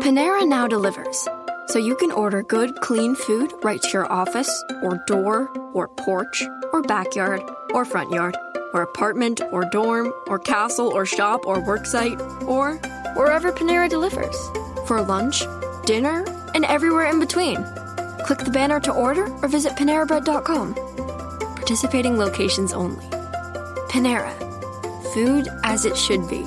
Panera now delivers, so you can order good, clean food right to your office, or door, or porch, or backyard, or front yard, or apartment, or dorm, or castle, or shop, or worksite, or wherever Panera delivers. For lunch, dinner, and everywhere in between. Click the banner to order or visit PaneraBread.com. Participating locations only. Panera. Food as it should be.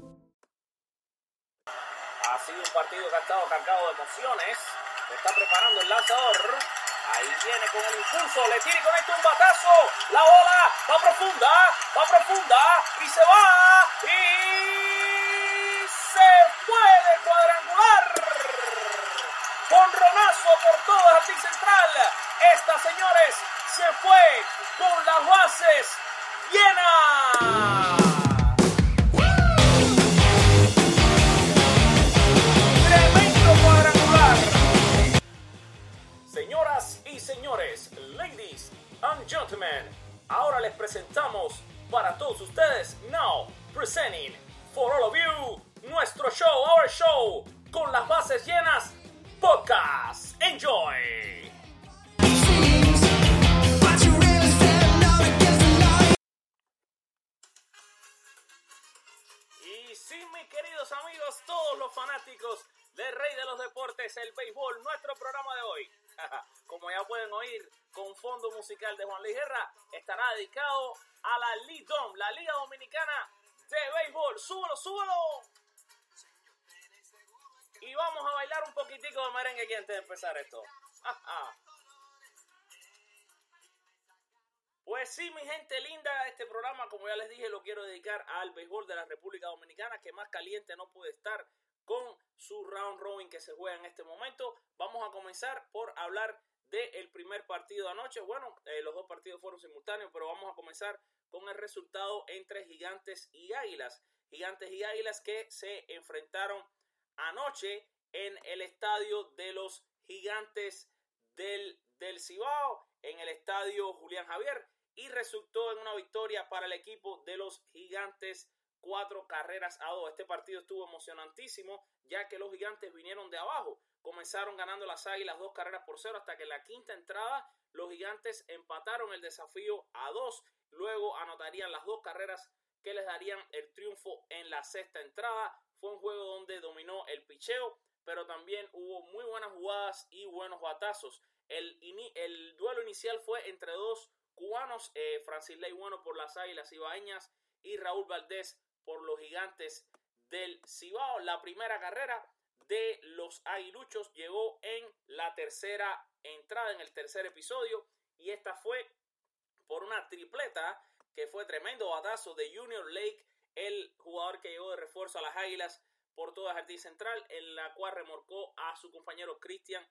Cargado de emociones. Está preparando el lanzador. Ahí viene con el impulso. Le tira y conecta un batazo. La bola va profunda. Va profunda. Y se va. Y se puede cuadrangular. Conronazo por todo el jardín central. Esta, señores, se fue con las bases llenas. Señores, ladies and gentlemen, ahora les presentamos para todos ustedes, now presenting for all of you, nuestro show, our show, con las bases llenas, podcast. Enjoy. Y sí, mis queridos amigos, todos los fanáticos del Rey de los Deportes, el béisbol, nuestro programa de hoy, como ya pueden oír, con fondo musical de Juan Luis Guerra, estará dedicado a la Lidom, la Liga Dominicana de Béisbol. ¡Súbelo, súbelo! Y vamos a bailar un poquitico de merengue aquí antes de empezar esto. Pues sí, mi gente linda, este programa, como ya les dije, lo quiero dedicar al béisbol de la República Dominicana, que más caliente no puede estar con su round robin que se juega en este momento. Vamos a comenzar por hablar del primer partido de anoche. Bueno, eh, los dos partidos fueron simultáneos, pero vamos a comenzar con el resultado entre Gigantes y Águilas. Gigantes y Águilas que se enfrentaron anoche en el estadio de los Gigantes del, del Cibao, en el estadio Julián Javier, y resultó en una victoria para el equipo de los Gigantes cuatro carreras a dos. Este partido estuvo emocionantísimo, ya que los gigantes vinieron de abajo. Comenzaron ganando las águilas dos carreras por cero, hasta que en la quinta entrada los gigantes empataron el desafío a dos. Luego anotarían las dos carreras que les darían el triunfo en la sexta entrada. Fue un juego donde dominó el picheo, pero también hubo muy buenas jugadas y buenos batazos. El, el duelo inicial fue entre dos cubanos, eh, Francis Ley Bueno por las Águilas Ibaeñas y Raúl Valdés por los Gigantes del Cibao. La primera carrera de los Aguiluchos llegó en la tercera entrada, en el tercer episodio, y esta fue por una tripleta que fue tremendo batazo de Junior Lake, el jugador que llegó de refuerzo a las Águilas por toda Jardín Central, en la cual remorcó a su compañero Cristian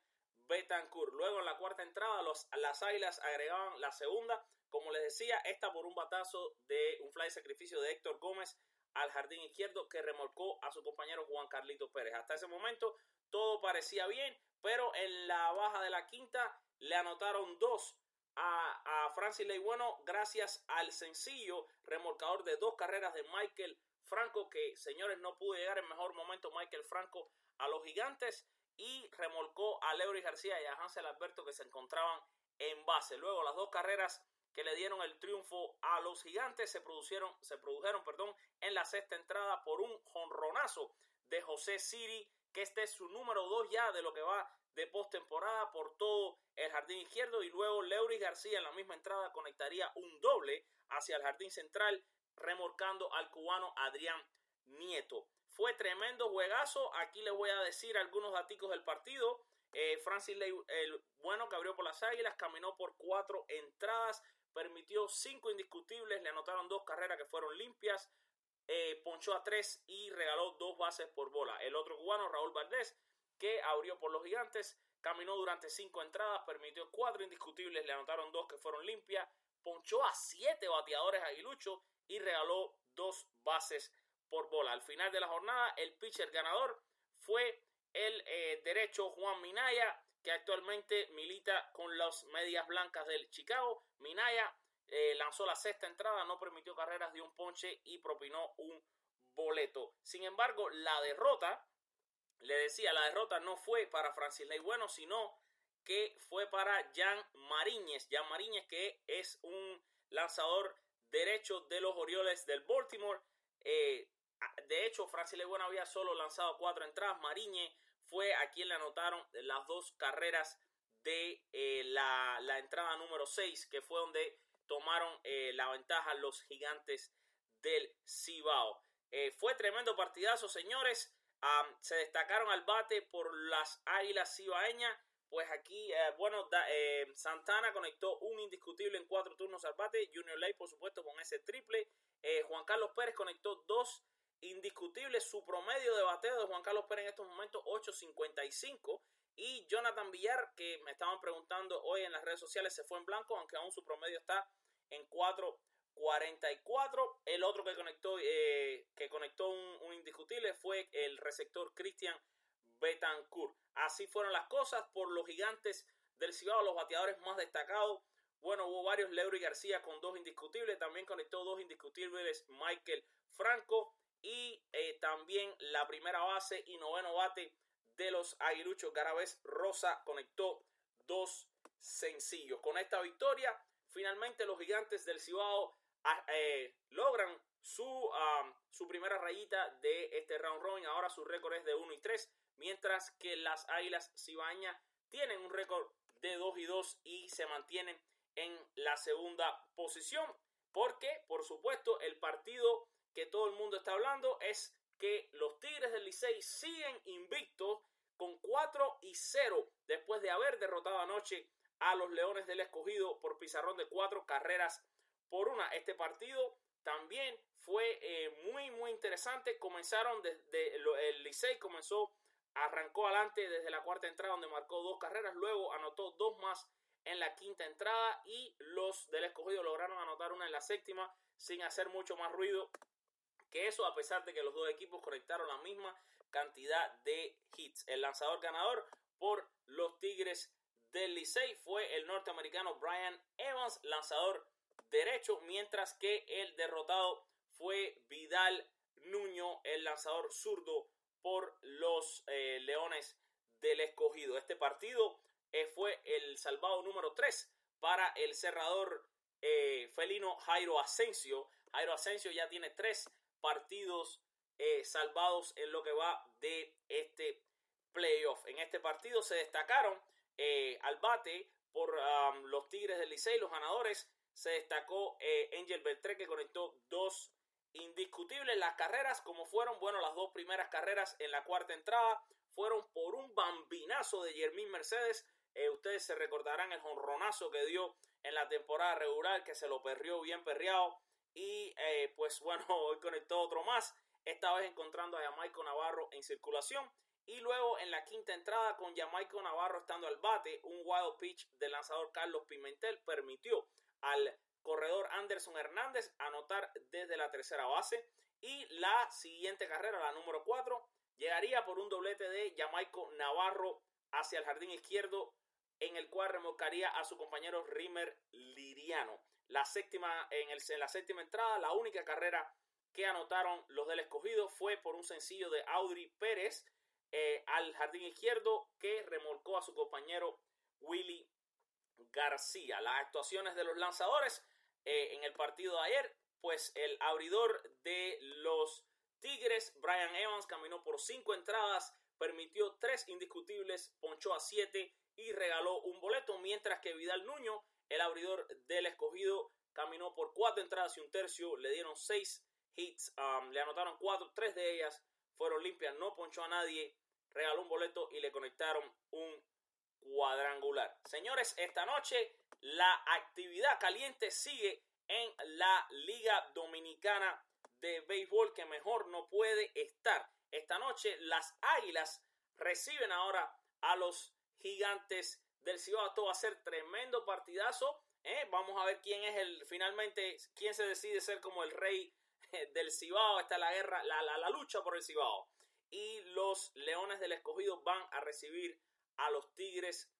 Betancourt. Luego en la cuarta entrada los, las Águilas agregaban la segunda, como les decía, esta por un batazo de un fly sacrificio de Héctor Gómez al jardín izquierdo que remolcó a su compañero Juan Carlito Pérez. Hasta ese momento todo parecía bien, pero en la baja de la quinta le anotaron dos a, a Francis Ley Bueno gracias al sencillo remolcador de dos carreras de Michael Franco, que señores no pudo llegar en mejor momento Michael Franco a los gigantes y remolcó a Leury García y a Hansel Alberto que se encontraban en base. Luego las dos carreras le dieron el triunfo a los gigantes se produjeron, se produjeron perdón, en la sexta entrada por un jonronazo de José Siri, que este es su número dos ya de lo que va de postemporada por todo el jardín izquierdo. Y luego Leury García en la misma entrada conectaría un doble hacia el jardín central, remolcando al cubano Adrián Nieto. Fue tremendo juegazo. Aquí les voy a decir algunos datos del partido. Eh, Francis Ley, el bueno que abrió por las águilas, caminó por cuatro entradas, permitió cinco indiscutibles, le anotaron dos carreras que fueron limpias. eh, ponchó a tres y regaló dos bases por bola. El otro cubano, Raúl Valdés, que abrió por los gigantes, caminó durante cinco entradas, permitió cuatro indiscutibles, le anotaron dos que fueron limpias, ponchó a siete bateadores aguiluchos y regaló dos bases por bola. Al final de la jornada, el pitcher ganador fue el eh, derecho Juan Minaya, que actualmente milita con las medias blancas del Chicago. Minaya eh, lanzó la sexta entrada, no permitió carreras, dio un ponche y propinó un boleto. Sin embargo, la derrota, le decía, la derrota no fue para Francis Ley Bueno, sino que fue para Jan Mariñez. Jan Mariñez, que es un lanzador derecho de los Orioles del Baltimore. Eh, de hecho, Francis Ley Bueno había solo lanzado cuatro entradas. Mariñez fue a quien le anotaron las dos carreras de eh, la, la, entrada número 6, que fue donde tomaron eh, la ventaja los gigantes del Cibao. Eh, fue tremendo partidazo, señores. se destacaron al bate por las águilas cibaeñas. Pues aquí, bueno, Santana conectó un indiscutible en cuatro turnos al bate. Junior Ley, por supuesto, con ese triple. Juan Carlos Pérez conectó dos indiscutible su promedio de bateo de Juan Carlos Pérez en estos momentos 8.55 y Jonathan Villar que me estaban preguntando hoy en las redes sociales se fue en blanco aunque aún su promedio está en 4.44 el otro que conectó eh, que conectó un, indiscutible fue el receptor Christian Betancourt. Así fueron las cosas por los gigantes del Cibao los bateadores más destacados. Bueno, hubo varios, Leury García con dos indiscutibles, también conectó dos indiscutibles Michael Franco, y eh, también la primera base y noveno bate de los aguiluchos Garabés Rosa conectó dos sencillos. Con esta victoria, finalmente los gigantes del Cibao ah, eh, logran su, su primera rayita de este round robin. Ahora su récord es de 1 y 3, mientras que las águilas cibañas tienen un récord de 2 y 2 y se mantienen en la segunda posición. Porque, por supuesto, el partido que todo el mundo está hablando es que los Tigres del Licey siguen invictos con 4 y 0 después de haber derrotado anoche a los Leones del Escogido por pizarrón de 4 carreras por una. Este partido también fue eh, muy muy interesante. Comenzaron desde el Licey comenzó arrancó adelante desde la cuarta entrada donde marcó dos carreras, luego anotó dos más en la quinta entrada y los del escogido lograron anotar una en la séptima sin hacer mucho más ruido que eso a pesar de que los dos equipos conectaron la misma cantidad de hits. El lanzador ganador por los Tigres del Licey fue el norteamericano Brian Evans, lanzador derecho, mientras que el derrotado fue Vidal Nuño, el lanzador zurdo por los eh, Leones del Escogido. Este partido eh, fue el salvado número 3 para el cerrador eh, felino Jairo Asensio. Jairo Asensio ya tiene tres partidos eh, salvados en lo que va de este playoff. En este partido se destacaron eh, al bate por los Tigres del Licey, los ganadores. Se destacó eh, Angel Beltré que conectó dos indiscutibles. Las carreras, como fueron, bueno, las dos primeras carreras en la cuarta entrada fueron por un bambinazo de Jermín Mercedes. ustedes se recordarán el jonronazo que dio en la temporada regular, que se lo perrió bien perreado. Y eh, pues bueno, hoy conectó otro más, esta vez encontrando a Jamaico Navarro en circulación. Y luego en la quinta entrada con Jamaico Navarro estando al bate, un wild pitch del lanzador Carlos Pimentel permitió al corredor Anderson Hernández anotar desde la tercera base. Y la siguiente carrera, la número 4, llegaría por un doblete de Jamaico Navarro hacia el jardín izquierdo, en el cual remolcaría a su compañero Rimer Liriano la séptima, en, el, la séptima entrada, la única carrera que anotaron los del escogido fue por un sencillo de Audrey Pérez eh, al jardín izquierdo que remolcó a su compañero Willy García. Las actuaciones de los lanzadores eh, en el partido de ayer, pues el abridor de los Tigres, Brian Evans, caminó por cinco entradas, permitió tres indiscutibles, ponchó a siete y regaló un boleto, mientras que Vidal Nuño el abridor del escogido caminó por cuatro entradas y un tercio, le dieron seis hits, um, le anotaron cuatro, tres de ellas fueron limpias, no ponchó a nadie, regaló un boleto y le conectaron un cuadrangular. Señores, esta noche la actividad caliente sigue en la Liga Dominicana de béisbol que mejor no puede estar. Esta noche las Águilas reciben ahora a los Gigantes del Cibao. Esto va a ser tremendo partidazo. ¿eh? Vamos a ver quién es el, finalmente, quién se decide ser como el rey del Cibao. Está la guerra, la, la, la lucha por el Cibao. Y los Leones del Escogido van a recibir a los Tigres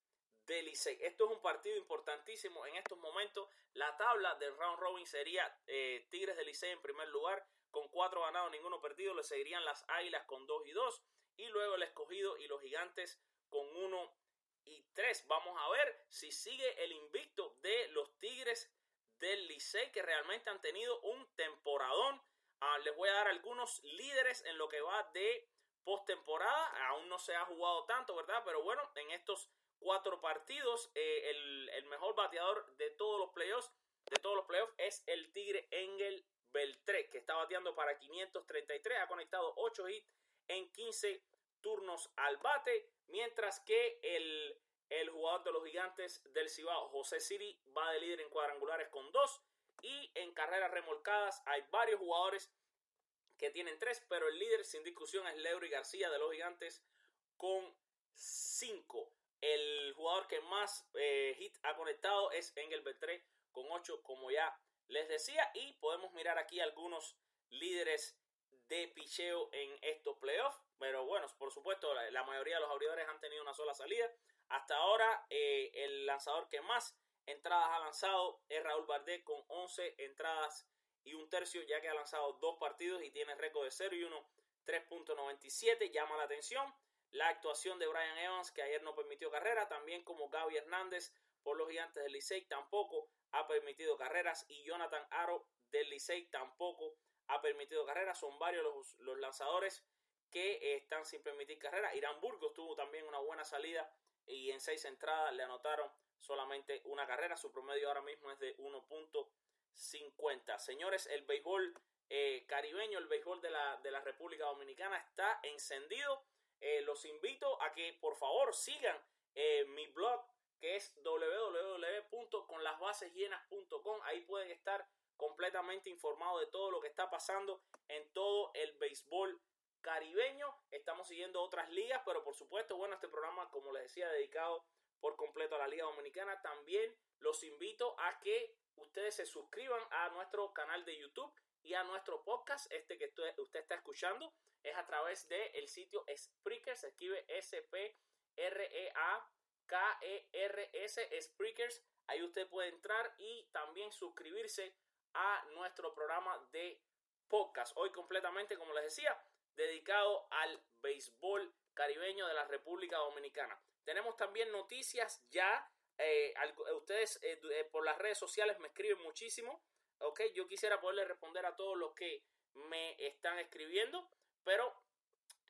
del Licey. Esto es un partido importantísimo en estos momentos. La tabla del round robin sería eh, Tigres del Licey en primer lugar con cuatro ganados, ninguno perdido. Le seguirían las Águilas con dos y dos. Y luego el Escogido y los Gigantes con uno y. Vamos a ver si sigue el invicto de los Tigres del Licey que realmente han tenido un temporadón. Ah, les voy a dar algunos líderes en lo que va de postemporada. Aún no se ha jugado tanto, ¿verdad? Pero bueno, en estos cuatro partidos, eh, el, mejor bateador de todos los playoffs, de todos los playoffs, es el Tigre Engel Beltré, que está bateando para 533, ha conectado 8 hits en 15 turnos al bate, mientras que el, el jugador de los gigantes del Cibao, José Siri, va de líder en cuadrangulares con 2 y en carreras remolcadas hay varios jugadores que tienen 3, pero el líder sin discusión es Leury García de los gigantes con 5. El jugador que más eh, hit ha conectado es Engel Beltré con 8, como ya les decía. Y podemos mirar aquí algunos líderes de picheo en estos playoffs. Pero bueno, por supuesto, la, mayoría de los abridores han tenido una sola salida. Hasta ahora, eh, el lanzador que más entradas ha lanzado es Raúl Bardet con 11 entradas y un tercio, ya que ha lanzado dos partidos y tiene récord de 0 y 1, 3.97. Llama la atención la actuación de Brian Evans, que ayer no permitió carrera, también como Gaby Hernández por los gigantes del Licey, tampoco ha permitido carreras, y Jonathan Aro del Licey tampoco ha permitido carreras. Son varios los, lanzadores que están sin permitir carrera. Irán Burgos tuvo también una buena salida y en seis entradas le anotaron solamente una carrera. Su promedio ahora mismo es de 1.50. Señores, el béisbol eh, caribeño, el béisbol de la, de la República Dominicana está encendido eh, los invito a que por favor sigan eh, mi blog que es www.conlasbasesllenas.com. Ahí pueden estar completamente informados de todo lo que está pasando en todo el béisbol caribeño. Estamos siguiendo otras ligas, pero por supuesto, bueno, este programa, como les decía, dedicado por completo a la Liga Dominicana. También los invito a que ustedes se suscriban a nuestro canal de YouTube y a nuestro podcast, este que usted está escuchando es a través del el sitio Spreaker, se escribe S-P-R-E-A-K-E-R-S, Spreakers. Ahí usted puede entrar y también suscribirse a nuestro programa de podcast. Hoy completamente, como les decía, dedicado al béisbol caribeño de la República Dominicana. Tenemos también noticias ya. Eh, ustedes eh, eh, por las redes sociales me escriben muchísimo. Ok, yo quisiera poderle responder a todos los que me están escribiendo pero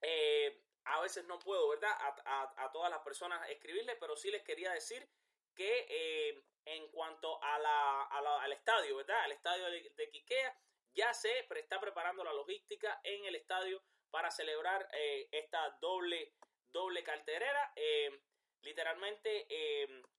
eh, a veces no puedo, ¿verdad? A, todas las personas escribirle, pero sí les quería decir que eh, en cuanto a la, al estadio, ¿verdad? Al estadio de, de Quiquea, ya se está preparando la logística en el estadio para celebrar eh, esta doble, doble carterera. literalmente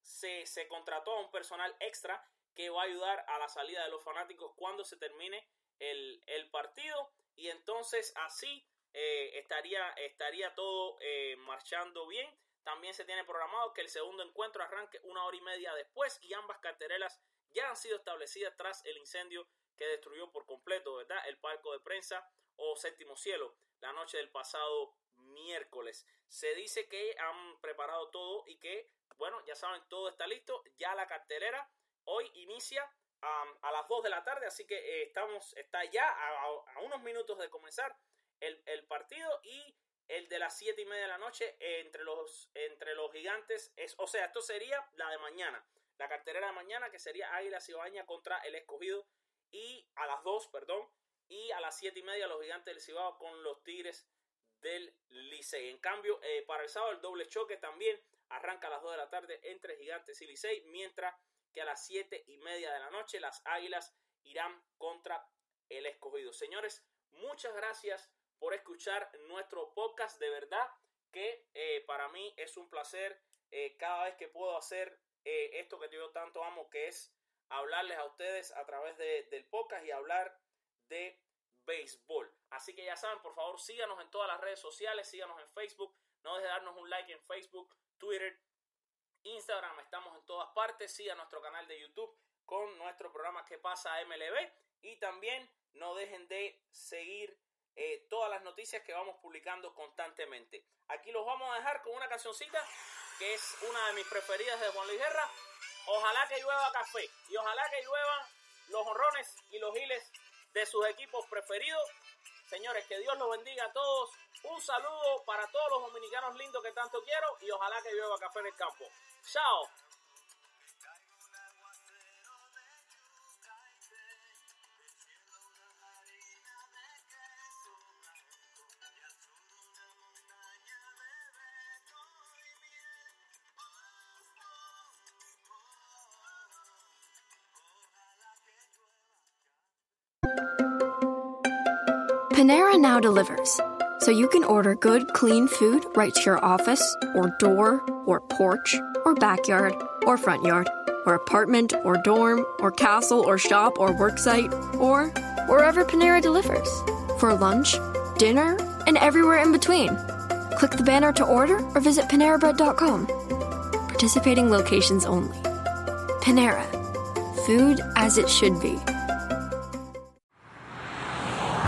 se, se contrató a un personal extra que va a ayudar a la salida de los fanáticos cuando se termine el, el partido y entonces así eh, estaría, estaría todo eh, marchando bien. También se tiene programado que el segundo encuentro arranque una hora y media después y ambas carterelas ya han sido establecidas tras el incendio que destruyó por completo, ¿verdad? El palco de prensa o séptimo cielo la noche del pasado miércoles. Se dice que han preparado todo y que, bueno, ya saben, todo está listo. Ya la cartelera hoy inicia a las 2 de la tarde, así que eh, estamos, está ya a, unos minutos de comenzar el, partido y el de las 7 y media de la noche entre los, entre los gigantes, es, o sea, esto sería la de mañana, la carterera de mañana que sería Águila Cibaña contra el escogido y a las 2, perdón, y a las 7 y media los gigantes del Cibao con los Tigres del Licey. En cambio, eh, para el sábado el doble choque también arranca a las 2 de la tarde entre Gigantes y Licey, mientras que a las 7 y media de la noche las Águilas irán contra el escogido. Señores, muchas gracias por escuchar nuestro podcast. De verdad que eh, para mí es un placer eh, cada vez que puedo hacer esto que yo tanto amo, que es hablarles a ustedes a través del podcast y hablar de béisbol. Así que ya saben, por favor, síganos en todas las redes sociales, síganos en Facebook, no dejen de darnos un like en Facebook, Twitter, Instagram, estamos en todas partes, siga nuestro canal de YouTube con nuestro programa que pasa MLB y también no dejen de seguir eh, todas las noticias que vamos publicando constantemente. Aquí los vamos a dejar con una cancioncita que es una de mis preferidas de Juan Luis Guerra. Ojalá que llueva café y ojalá que lluevan los honrones y los giles de sus equipos preferidos. Señores, que Dios los bendiga a todos. Un saludo para todos los dominicanos lindos que tanto quiero y ojalá que llueva café en el campo. Chao. Panera now delivers, so you can order good, clean food right to your office, or door, or porch, or backyard, or front yard, or apartment, or dorm, or castle, or shop, or worksite, or wherever Panera delivers. For lunch, dinner, and everywhere in between. Click the banner to order or visit PaneraBread.com. Participating locations only. Panera. Food as it should be.